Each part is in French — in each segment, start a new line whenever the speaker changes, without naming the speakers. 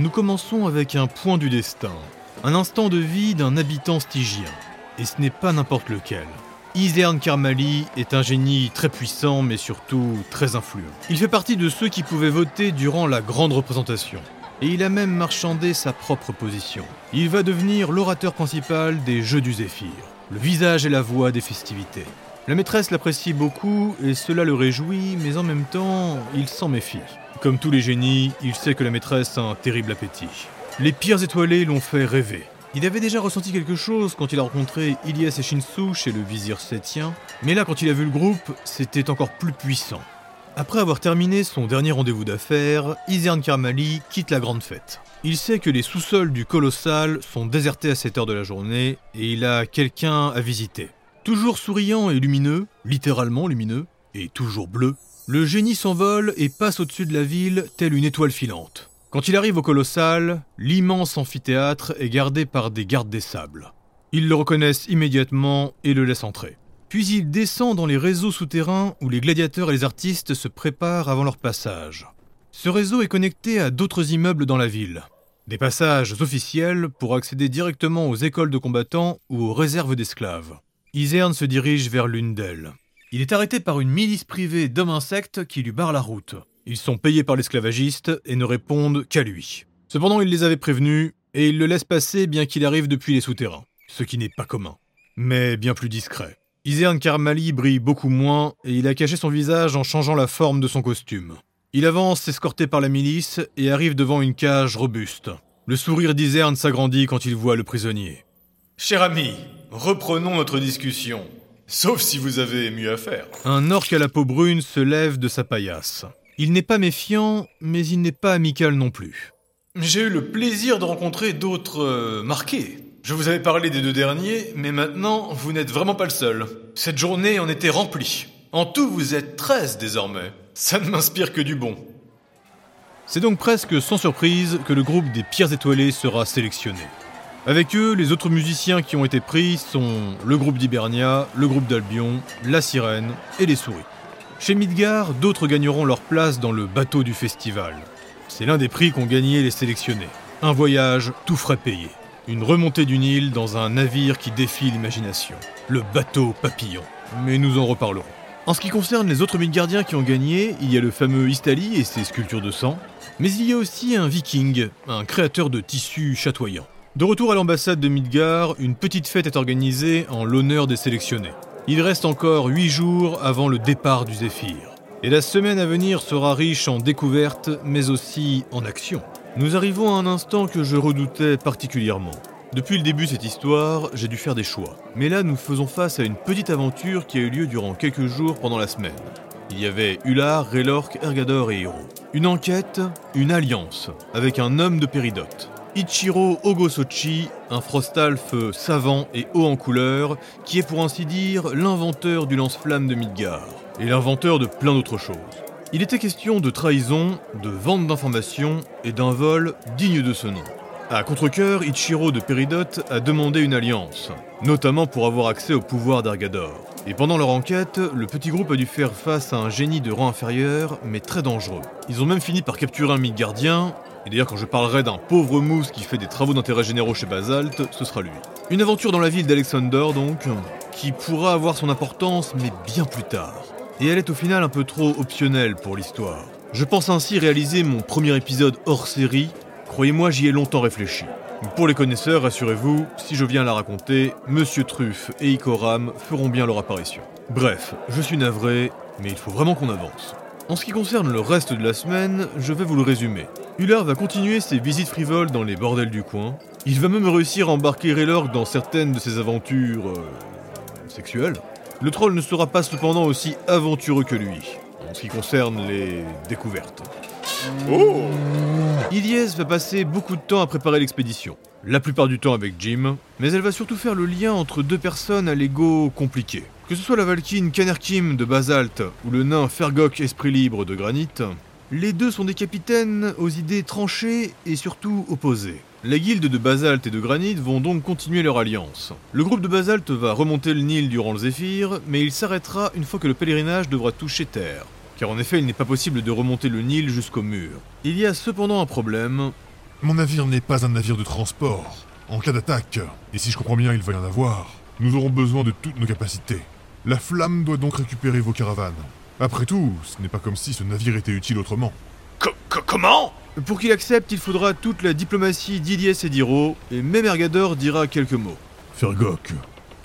Nous commençons avec un point du destin, un instant de vie d'un habitant stygien. Et ce n'est pas n'importe lequel. Isern Karmali est un génie très puissant mais surtout très influent. Il fait partie de ceux qui pouvaient voter durant la grande représentation. Et il a même marchandé sa propre position. Il va devenir l'orateur principal des Jeux du Zéphyr, le visage et la voix des festivités. La maîtresse l'apprécie beaucoup et cela le réjouit, mais en même temps, il s'en méfie. Comme tous les génies, il sait que la maîtresse a un terrible appétit. Les pires étoilés l'ont fait rêver. Il avait déjà ressenti quelque chose quand il a rencontré Ilyes et Shinsu chez le vizir Sétien, mais là quand il a vu le groupe, c'était encore plus puissant. Après avoir terminé son dernier rendez-vous d'affaires, Isern Karmali quitte la grande fête. Il sait que les sous-sols du colossal sont désertés à cette heure de la journée et il a quelqu'un à visiter. Toujours souriant et lumineux, littéralement lumineux, et toujours bleu, le génie s'envole et passe au-dessus de la ville telle une étoile filante. Quand il arrive au colossal, l'immense amphithéâtre est gardé par des gardes des sables. Ils le reconnaissent immédiatement et le laissent entrer. Puis il descend dans les réseaux souterrains où les gladiateurs et les artistes se préparent avant leur passage. Ce réseau est connecté à d'autres immeubles dans la ville. Des passages officiels pour accéder directement aux écoles de combattants ou aux réserves d'esclaves. Isern se dirige vers l'une d'elles. Il est arrêté par une milice privée d'hommes insectes qui lui barre la route. Ils sont payés par l'esclavagiste et ne répondent qu'à lui. Cependant, il les avait prévenus et il le laisse passer bien qu'il arrive depuis les souterrains, ce qui n'est pas commun, mais bien plus discret. Isern Karmali brille beaucoup moins et il a caché son visage en changeant la forme de son costume. Il avance escorté par la milice et arrive devant une cage robuste. Le sourire d'Isern s'agrandit quand il voit le prisonnier.
Cher ami, reprenons notre discussion. Sauf si vous avez mieux à faire.
Un orque à la peau brune se lève de sa paillasse. Il n'est pas méfiant, mais il n'est pas amical non plus.
J'ai eu le plaisir de rencontrer d'autres euh, marqués. Je vous avais parlé des deux derniers, mais maintenant, vous n'êtes vraiment pas le seul. Cette journée en était remplie. En tout, vous êtes 13 désormais. Ça ne m'inspire que du bon.
C'est donc presque sans surprise que le groupe des Pierres Étoilées sera sélectionné. Avec eux, les autres musiciens qui ont été pris sont le groupe d'Hibernia, le groupe d'Albion, la Sirène et les Souris. Chez Midgard, d'autres gagneront leur place dans le bateau du festival. C'est l'un des prix qu'ont gagné les sélectionnés. Un voyage tout frais payé. Une remontée du Nil dans un navire qui défie l'imagination. Le bateau papillon. Mais nous en reparlerons. En ce qui concerne les autres Midgardiens qui ont gagné, il y a le fameux Istali et ses sculptures de sang. Mais il y a aussi un viking, un créateur de tissus chatoyants. De retour à l'ambassade de Midgard, une petite fête est organisée en l'honneur des sélectionnés. Il reste encore 8 jours avant le départ du Zéphyr. Et la semaine à venir sera riche en découvertes, mais aussi en actions. Nous arrivons à un instant que je redoutais particulièrement. Depuis le début de cette histoire, j'ai dû faire des choix. Mais là, nous faisons face à une petite aventure qui a eu lieu durant quelques jours pendant la semaine. Il y avait Ular, Relork, Ergador et Hiro. Une enquête, une alliance, avec un homme de Péridote. Ichiro Ogosochi, un frostalf savant et haut en couleur, qui est pour ainsi dire l'inventeur du lance-flamme de Midgard, et l'inventeur de plein d'autres choses. Il était question de trahison, de vente d'informations et d'un vol digne de ce nom. À contre-coeur, Ichiro de Péridote a demandé une alliance, notamment pour avoir accès au pouvoir d'Argador. Et pendant leur enquête, le petit groupe a dû faire face à un génie de rang inférieur, mais très dangereux. Ils ont même fini par capturer un Midgardien, et d'ailleurs, quand je parlerai d'un pauvre mousse qui fait des travaux d'intérêt généraux chez Basalt, ce sera lui. Une aventure dans la ville d'Alexander, donc, qui pourra avoir son importance, mais bien plus tard. Et elle est au final un peu trop optionnelle pour l'histoire. Je pense ainsi réaliser mon premier épisode hors série. Croyez-moi, j'y ai longtemps réfléchi. Pour les connaisseurs, rassurez-vous, si je viens la raconter, Monsieur Truffe et Ikoram feront bien leur apparition. Bref, je suis navré, mais il faut vraiment qu'on avance. En ce qui concerne le reste de la semaine, je vais vous le résumer. Hullard va continuer ses visites frivoles dans les bordels du coin. Il va même réussir à embarquer Raylork dans certaines de ses aventures... Euh, sexuelles. Le troll ne sera pas cependant aussi aventureux que lui, en ce qui concerne les découvertes.
Oh
Ilyes va passer beaucoup de temps à préparer l'expédition. La plupart du temps avec Jim, mais elle va surtout faire le lien entre deux personnes à l'ego compliqué. Que ce soit la Valkyne Kanerkim de basalte ou le nain Fergok Esprit Libre de granit, les deux sont des capitaines aux idées tranchées et surtout opposées. La guilde de basalte et de granit vont donc continuer leur alliance. Le groupe de basalte va remonter le Nil durant le Zéphyr, mais il s'arrêtera une fois que le pèlerinage devra toucher terre. Car en effet, il n'est pas possible de remonter le Nil jusqu'au mur. Il y a cependant un problème,
Mon navire n'est pas un navire de transport. En cas d'attaque, et si je comprends bien, il va y en avoir, nous aurons besoin de toutes nos capacités. La flamme doit donc récupérer vos caravanes. Après tout, ce n'est pas comme si ce navire était utile autrement.
Co- co- comment?
Pour qu'il accepte, il faudra toute la diplomatie d'Iliès et d'Hiro, et même Ergador dira quelques mots.
Fergok,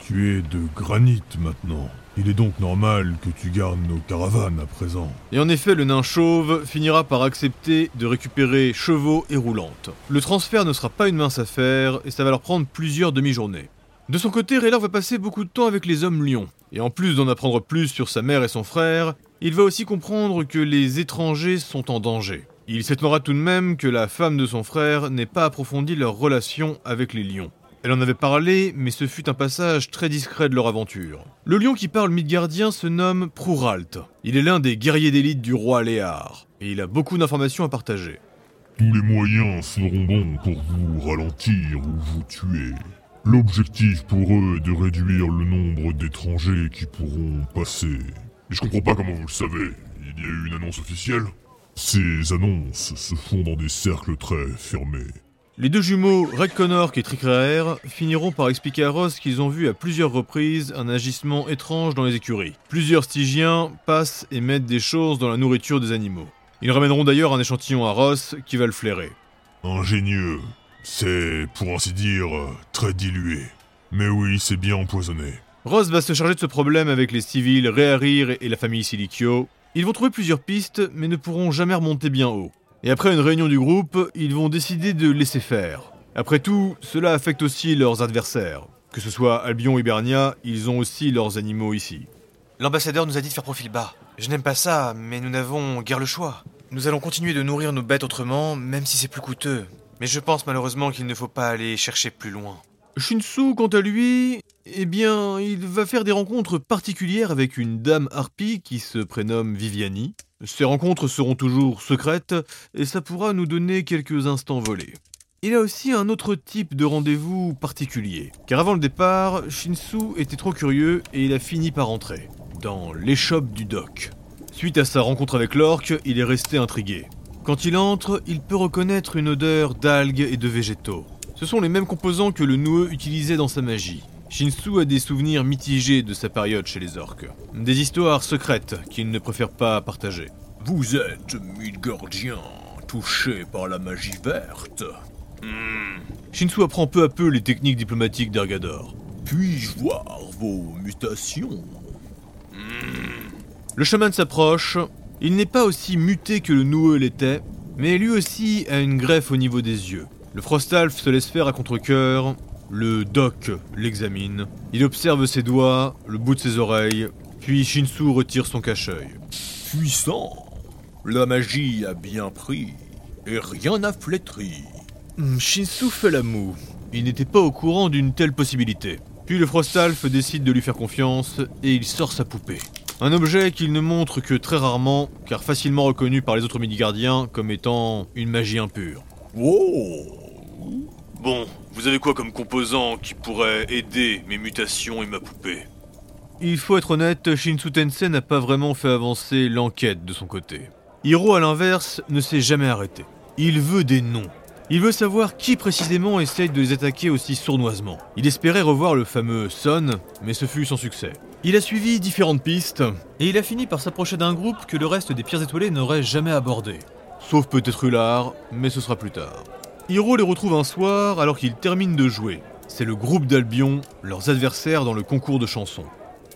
tu es de granit maintenant. Il est donc normal que tu gardes nos caravanes à présent.
Et en effet, le nain chauve finira par accepter de récupérer chevaux et roulantes. Le transfert ne sera pas une mince affaire, et ça va leur prendre plusieurs demi-journées. De son côté, Raylor va passer beaucoup de temps avec les hommes lions. Et en plus d'en apprendre plus sur sa mère et son frère, il va aussi comprendre que les étrangers sont en danger. Il s'étonnera tout de même que la femme de son frère n'ait pas approfondi leur relation avec les lions. Elle en avait parlé, mais ce fut un passage très discret de leur aventure. Le lion qui parle midgardien se nomme Prouralt. Il est l'un des guerriers d'élite du roi Léar, et il a beaucoup d'informations à partager.
Tous les moyens seront bons pour vous ralentir ou vous tuer. L'objectif pour eux est de réduire le nombre d'étrangers qui pourront passer. Et je comprends pas comment vous le savez. Il y a eu une annonce officielle Ces annonces se font dans des cercles très fermés.
Les deux jumeaux, Red Connor et Tricraer, finiront par expliquer à Ross qu'ils ont vu à plusieurs reprises un agissement étrange dans les écuries. Plusieurs Stygiens passent et mettent des choses dans la nourriture des animaux. Ils ramèneront d'ailleurs un échantillon à Ross qui va le flairer.
Ingénieux. C'est, pour ainsi dire, très dilué. Mais oui, c'est bien empoisonné.
Ross va se charger de ce problème avec les civils Réarir et la famille Silicio. Ils vont trouver plusieurs pistes, mais ne pourront jamais remonter bien haut. Et après une réunion du groupe, ils vont décider de laisser faire. Après tout, cela affecte aussi leurs adversaires. Que ce soit Albion ou Hibernia, ils ont aussi leurs animaux ici.
L'ambassadeur nous a dit de faire profil bas. Je n'aime pas ça, mais nous n'avons guère le choix. Nous allons continuer de nourrir nos bêtes autrement, même si c'est plus coûteux. Mais je pense malheureusement qu'il ne faut pas aller chercher plus loin.
Shinsu, quant à lui, eh bien, il va faire des rencontres particulières avec une dame harpie qui se prénomme Viviani. Ces rencontres seront toujours secrètes et ça pourra nous donner quelques instants volés. Il a aussi un autre type de rendez-vous particulier. Car avant le départ, Shinsu était trop curieux et il a fini par entrer dans l'échoppe du doc. Suite à sa rencontre avec l'orque, il est resté intrigué. Quand il entre, il peut reconnaître une odeur d'algues et de végétaux. Ce sont les mêmes composants que le Noueux utilisait dans sa magie. Shinsu a des souvenirs mitigés de sa période chez les orques. Des histoires secrètes qu'il ne préfère pas partager.
Vous êtes Midgardien, touché par la magie verte.
Shinsu apprend peu à peu les techniques diplomatiques d'Ergador.
Puis-je voir vos mutations?
Le chaman s'approche. Il n'est pas aussi muté que le Noueux l'était, mais lui aussi a une greffe au niveau des yeux. Le Frostalf se laisse faire à contre-coeur. Le Doc l'examine. Il observe ses doigts, le bout de ses oreilles, puis Shinsu retire son cache-œil.
Puissant. La magie a bien pris, et rien n'a flétri.
Hmm, Shinsu fait la moue. Il n'était pas au courant d'une telle possibilité. Puis le Frostalf décide de lui faire confiance et il sort sa poupée. Un objet qu'il ne montre que très rarement, car facilement reconnu par les autres midi-gardiens comme étant une magie impure.
Wow
Bon, vous avez quoi comme composant qui pourrait aider mes mutations et ma poupée? Il faut être honnête, Shinsu Tensei n'a pas vraiment fait avancer l'enquête de son côté. Hiro, à l'inverse, ne s'est jamais arrêté. Il veut des noms. Il veut savoir qui précisément essaye de les attaquer aussi sournoisement. Il espérait revoir le fameux Son, mais ce fut sans succès. Il a suivi différentes pistes, et il a fini par s'approcher d'un groupe que le reste des pierres étoilées n'aurait jamais abordé. Sauf peut-être Ular, mais ce sera plus tard. Hiro les retrouve un soir alors qu'ils terminent de jouer. C'est le groupe d'Albion, leurs adversaires dans le concours de chansons.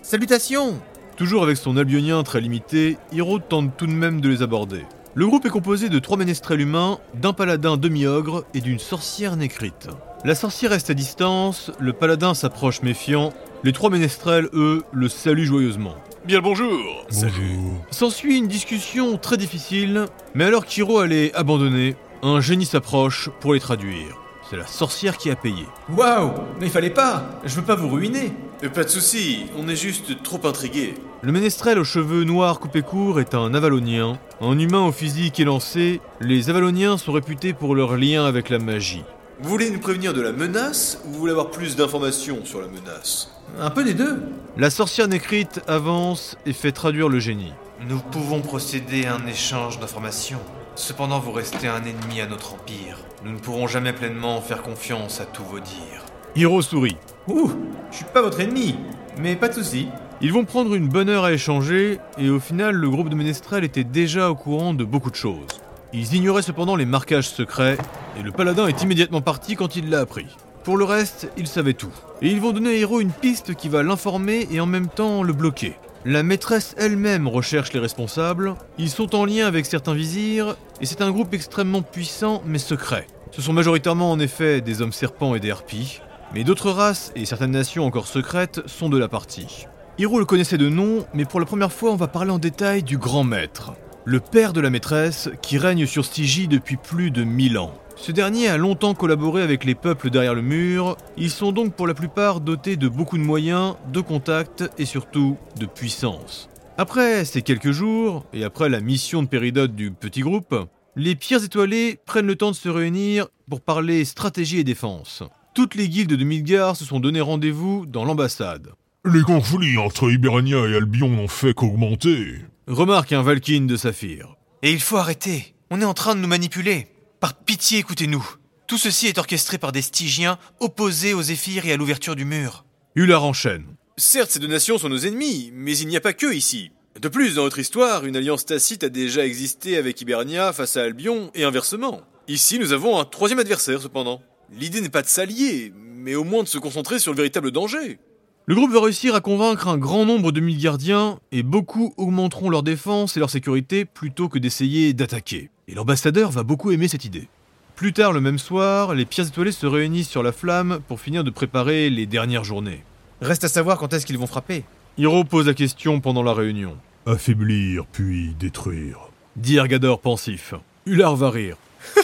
Salutations
Toujours avec son albionien très limité, Hiro tente tout de même de les aborder. Le groupe est composé de trois ménestrels humains, d'un paladin demi-ogre et d'une sorcière nécrite. La sorcière reste à distance, le paladin s'approche méfiant, les trois ménestrels, eux, le saluent joyeusement.
Bien le bonjour
Bonjour.
S'ensuit une discussion très difficile, mais alors qu'Hiro allait abandonner, un génie s'approche pour les traduire. C'est la sorcière qui a payé.
Waouh Mais il fallait pas Je veux pas vous ruiner
Pas de souci, on est juste trop intrigués.
Le ménestrel aux cheveux noirs coupés courts est un avalonien. Un humain au physique élancé, les avaloniens sont réputés pour leur lien avec la magie.
Vous voulez nous prévenir de la menace ou vous voulez avoir plus d'informations sur la menace?
Un peu des deux
La sorcière nécrite avance et fait traduire le génie.
Nous pouvons procéder à un échange d'informations. Cependant, vous restez un ennemi à notre empire. Nous ne pourrons jamais pleinement faire confiance à tous vos dires.
Hiro sourit.
Ouh, je suis pas votre ennemi, mais pas de soucis.
Ils vont prendre une bonne heure à échanger, et au final, le groupe de Ménestrel était déjà au courant de beaucoup de choses. Ils ignoraient cependant les marquages secrets, et le paladin est immédiatement parti quand il l'a appris. Pour le reste, ils savaient tout. Et ils vont donner à Hiro une piste qui va l'informer et en même temps le bloquer. La maîtresse elle-même recherche les responsables, ils sont en lien avec certains vizirs, et c'est un groupe extrêmement puissant mais secret. Ce sont majoritairement en effet des hommes serpents et des harpies, mais d'autres races et certaines nations encore secrètes sont de la partie. Hiro le connaissait de nom, mais pour la première fois on va parler en détail du grand maître, le père de la maîtresse qui règne sur Stygie depuis plus de 1000 ans. Ce dernier a longtemps collaboré avec les peuples derrière le mur, ils sont donc pour la plupart dotés de beaucoup de moyens, de contacts et surtout de puissance. Après ces quelques jours, et après la mission de Péridote du petit groupe, les pierres étoilées prennent le temps de se réunir pour parler stratégie et défense. Toutes les guildes de Midgard se sont donné rendez-vous dans l'ambassade.
Les conflits entre Hibernia et Albion n'ont fait qu'augmenter.
Remarque un Valkyne de Saphir.
Et il faut arrêter. On est en train de nous manipuler. Par pitié, écoutez-nous. Tout ceci est orchestré par des Stygiens opposés aux Zéphyrs et à l'ouverture du mur.
Ular enchaîne.
Certes, ces deux nations sont nos ennemis, mais il n'y a pas que ici. De plus, dans notre histoire, une alliance tacite a déjà existé avec Hibernia face à Albion et inversement. Ici, nous avons un troisième adversaire cependant. L'idée n'est pas de s'allier, mais au moins de se concentrer sur le véritable danger.
Le groupe va réussir à convaincre un grand nombre de Midgardiens et beaucoup augmenteront leur défense et leur sécurité plutôt que d'essayer d'attaquer. Et l'ambassadeur va beaucoup aimer cette idée. Plus tard le même soir, les pierres étoilées se réunissent sur la flamme pour finir de préparer les dernières journées.
Reste à savoir quand est-ce qu'ils vont frapper.
Hiro pose la question pendant la réunion.
Affaiblir puis détruire.
Dit Ergador pensif. Ular va rire.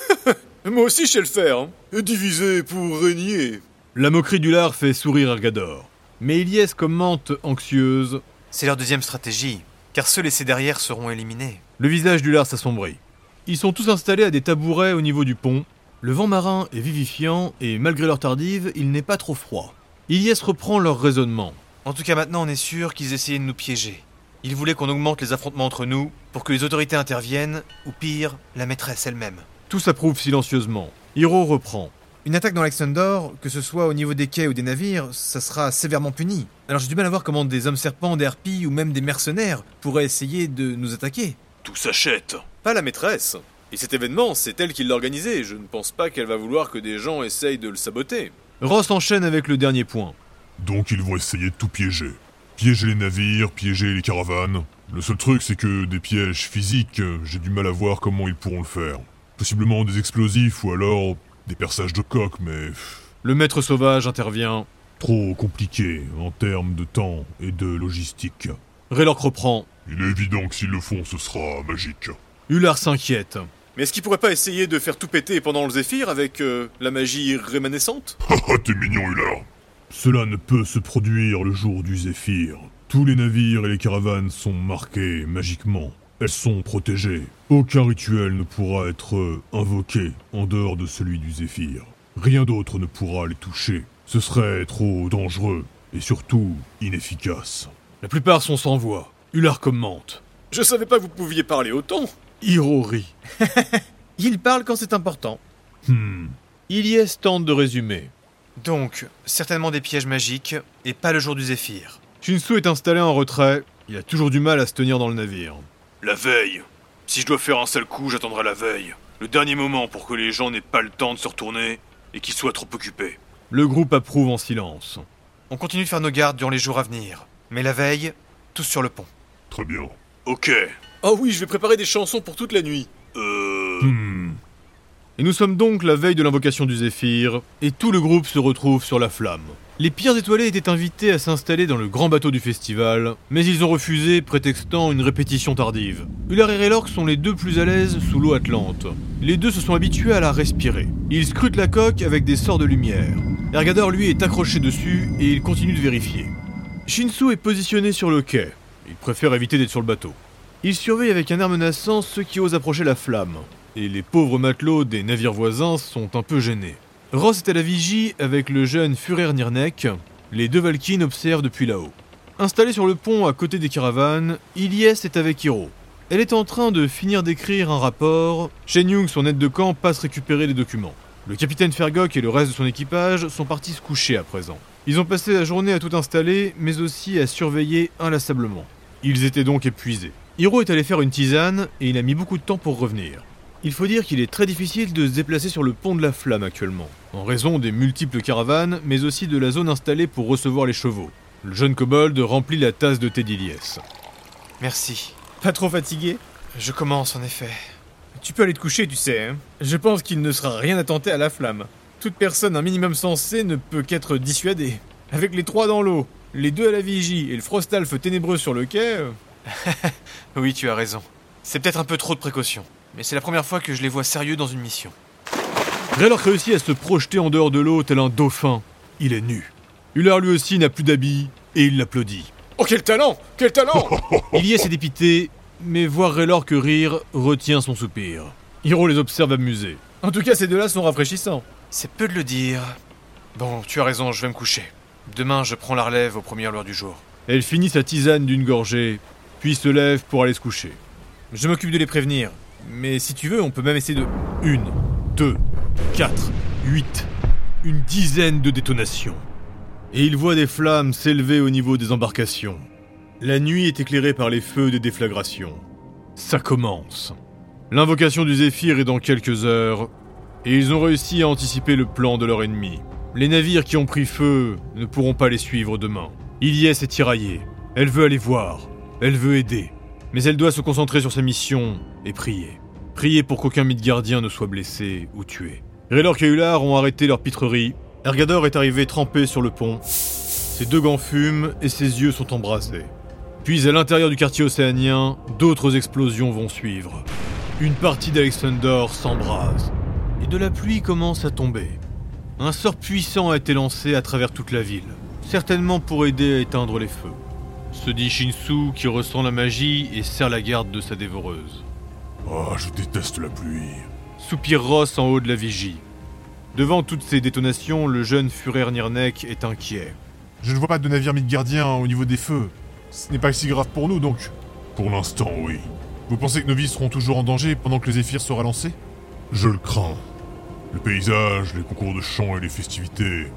Moi aussi, je sais le faire. Hein. Diviser pour régner.
La moquerie d'Ular fait sourire Ergador. Mais Ilyes commente anxieuse.
C'est leur deuxième stratégie, car ceux laissés derrière seront éliminés.
Le visage d'Ular s'assombrit. Ils sont tous installés à des tabourets au niveau du pont. Le vent marin est vivifiant et malgré leur tardive, il n'est pas trop froid. Ilyes reprend leur raisonnement.
En tout cas, maintenant, on est sûr qu'ils essayaient de nous piéger. Ils voulaient qu'on augmente les affrontements entre nous pour que les autorités interviennent, ou pire, la maîtresse elle-même.
Tous approuvent silencieusement. Hiro reprend.
Une attaque dans l'Axendor, que ce soit au niveau des quais ou des navires, ça sera sévèrement puni. Alors j'ai du mal à voir comment des hommes serpents, des harpies ou même des mercenaires pourraient essayer de nous attaquer.
Tout s'achète. Pas la maîtresse. Et cet événement, c'est elle qui l'a organisé. Je ne pense pas qu'elle va vouloir que des gens essayent de le saboter.
Ross enchaîne avec le dernier point.
Donc ils vont essayer de tout piéger. Piéger les navires, piéger les caravanes. Le seul truc, c'est que des pièges physiques, j'ai du mal à voir comment ils pourront le faire. Possiblement des explosifs ou alors des perçages de coque, mais
Le maître sauvage intervient.
trop compliqué en termes de temps et de logistique.
Raylork reprend.
Il est évident que s'ils le font, ce sera magique.
Ular s'inquiète.
Mais est-ce qu'ils pourraient pas essayer de faire tout péter pendant le Zéphyr avec euh, la magie rémanescente
Haha, t'es mignon, Ular. Cela ne peut se produire le jour du Zéphyr. Tous les navires et les caravanes sont marqués magiquement. Elles sont protégées. Aucun rituel ne pourra être euh, invoqué en dehors de celui du Zéphyr. Rien d'autre ne pourra les toucher. Ce serait trop dangereux et surtout inefficace.
La plupart sont sans voix. Ular commente.
Je savais pas que vous pouviez parler autant.
Hiro rit.
Il parle quand c'est important.
Hmm.
Ilyes tente de résumer.
Donc, certainement des pièges magiques, et pas le jour du Zéphyr.
Shinsu est installé en retrait. Il a toujours du mal à se tenir dans le navire.
La veille. Si je dois faire un seul coup, j'attendrai la veille. Le dernier moment pour que les gens n'aient pas le temps de se retourner et qu'ils soient trop occupés.
Le groupe approuve en silence.
On continue de faire nos gardes durant les jours à venir. Mais la veille, tous sur le pont.
Très bien.
Ok.
Oh oui, je vais préparer des chansons pour toute la nuit.
Euh...
Hmm.
Et nous sommes donc la veille de l'invocation du Zéphyr, et tout le groupe se retrouve sur la flamme. Les pierres étoilées étaient invités à s'installer dans le grand bateau du festival, mais ils ont refusé, prétextant une répétition tardive. Ular et Raylork sont les deux plus à l'aise sous l'eau atlante. Les deux se sont habitués à la respirer. Ils scrutent la coque avec des sorts de lumière. Ergador, lui, est accroché dessus, et il continue de vérifier. Shinsu est positionné sur le quai. Il préfère éviter d'être sur le bateau. Il surveille avec un air menaçant ceux qui osent approcher la flamme, et les pauvres matelots des navires voisins sont un peu gênés. Ross est à la vigie avec le jeune Furer Nirnek. Les deux Valkynes observent depuis là-haut. Installé sur le pont à côté des caravanes, Ilyes est avec Hiro. Elle est en train de finir d'écrire un rapport. Shen Yung, son aide de camp, passe récupérer les documents. Le capitaine Fergok et le reste de son équipage sont partis se coucher à présent. Ils ont passé la journée à tout installer, mais aussi à surveiller inlassablement. Ils étaient donc épuisés. Hiro est allé faire une tisane et il a mis beaucoup de temps pour revenir. Il faut dire qu'il est très difficile de se déplacer sur le pont de la Flamme actuellement, en raison des multiples caravanes, mais aussi de la zone installée pour recevoir les chevaux. Le jeune kobold remplit la tasse de thé d'Iliès.
Merci.
Pas trop fatigué?
Je commence en effet.
Tu peux aller te coucher, tu sais. Hein Je pense qu'il ne sera rien à tenter à la flamme. Toute personne un minimum sensée ne peut qu'être dissuadée. Avec les trois dans l'eau, les deux à la vigie et le frostalf ténébreux sur le quai...
Oui, tu as raison. C'est peut-être un peu trop de précaution, mais c'est la première fois que je les vois sérieux dans une mission.
Raylor réussit à se projeter en dehors de l'eau tel un dauphin. Il est nu. Hullard lui aussi n'a plus d'habits et il l'applaudit.
Oh, quel talent Quel talent
Ilias est dépité, mais voir Raylor que rire retient son soupir. Hiro les observe amusés. En tout cas, ces deux-là sont rafraîchissants.
C'est peu de le dire. Bon, tu as raison, je vais me coucher. Demain, je prends la relève aux premières lueurs du jour.
Elle finit sa tisane d'une gorgée, puis se lève pour aller se coucher. Je m'occupe de les prévenir, mais si tu veux, on peut même essayer de... Une, deux, quatre, huit, une dizaine de détonations. Et il voit des flammes s'élever au niveau des embarcations. La nuit est éclairée par les feux des déflagrations. Ça commence. L'invocation du Zéphyr est dans quelques heures, et ils ont réussi à anticiper le plan de leur ennemi. Les navires qui ont pris feu ne pourront pas les suivre demain. Ilyes est tiraillée. Elle veut aller voir. Elle veut aider. Mais elle doit se concentrer sur sa mission et prier. Prier pour qu'aucun Midgardien ne soit blessé ou tué. Raylor et Ular ont arrêté leur pitrerie. Ergador est arrivé trempé sur le pont. Ses deux gants fument et ses yeux sont embrasés. Puis à l'intérieur du quartier océanien, d'autres explosions vont suivre. Une partie d'Alexander s'embrase. Et de la pluie commence à tomber. Un sort puissant a été lancé à travers toute la ville, certainement pour aider à éteindre les feux. Se dit Shinsu qui ressent la magie et serre la garde de sa dévoreuse.
Ah, je déteste la pluie.
Soupire Ross en haut de la vigie. Devant toutes ces détonations, le jeune Führer Nirnek est inquiet.
Je ne vois pas de navire midgardien au niveau des feux. Ce n'est pas si grave pour nous donc.
Pour l'instant, oui.
Vous pensez que nos vies seront toujours en danger pendant que le Zéphyr sera lancé
Je le crains. Le paysage, les concours de chant et les festivités.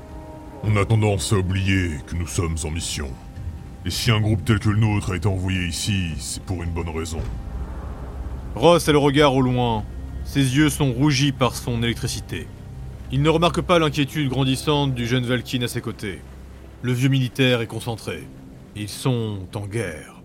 On a tendance à oublier que nous sommes en mission. Et si un groupe tel que le nôtre a été envoyé ici, c'est pour une bonne raison.
Ross a le regard au loin. Ses yeux sont rougis par son électricité. Il ne remarque pas l'inquiétude grandissante du jeune Valkyne à ses côtés. Le vieux militaire est concentré. Ils sont en guerre.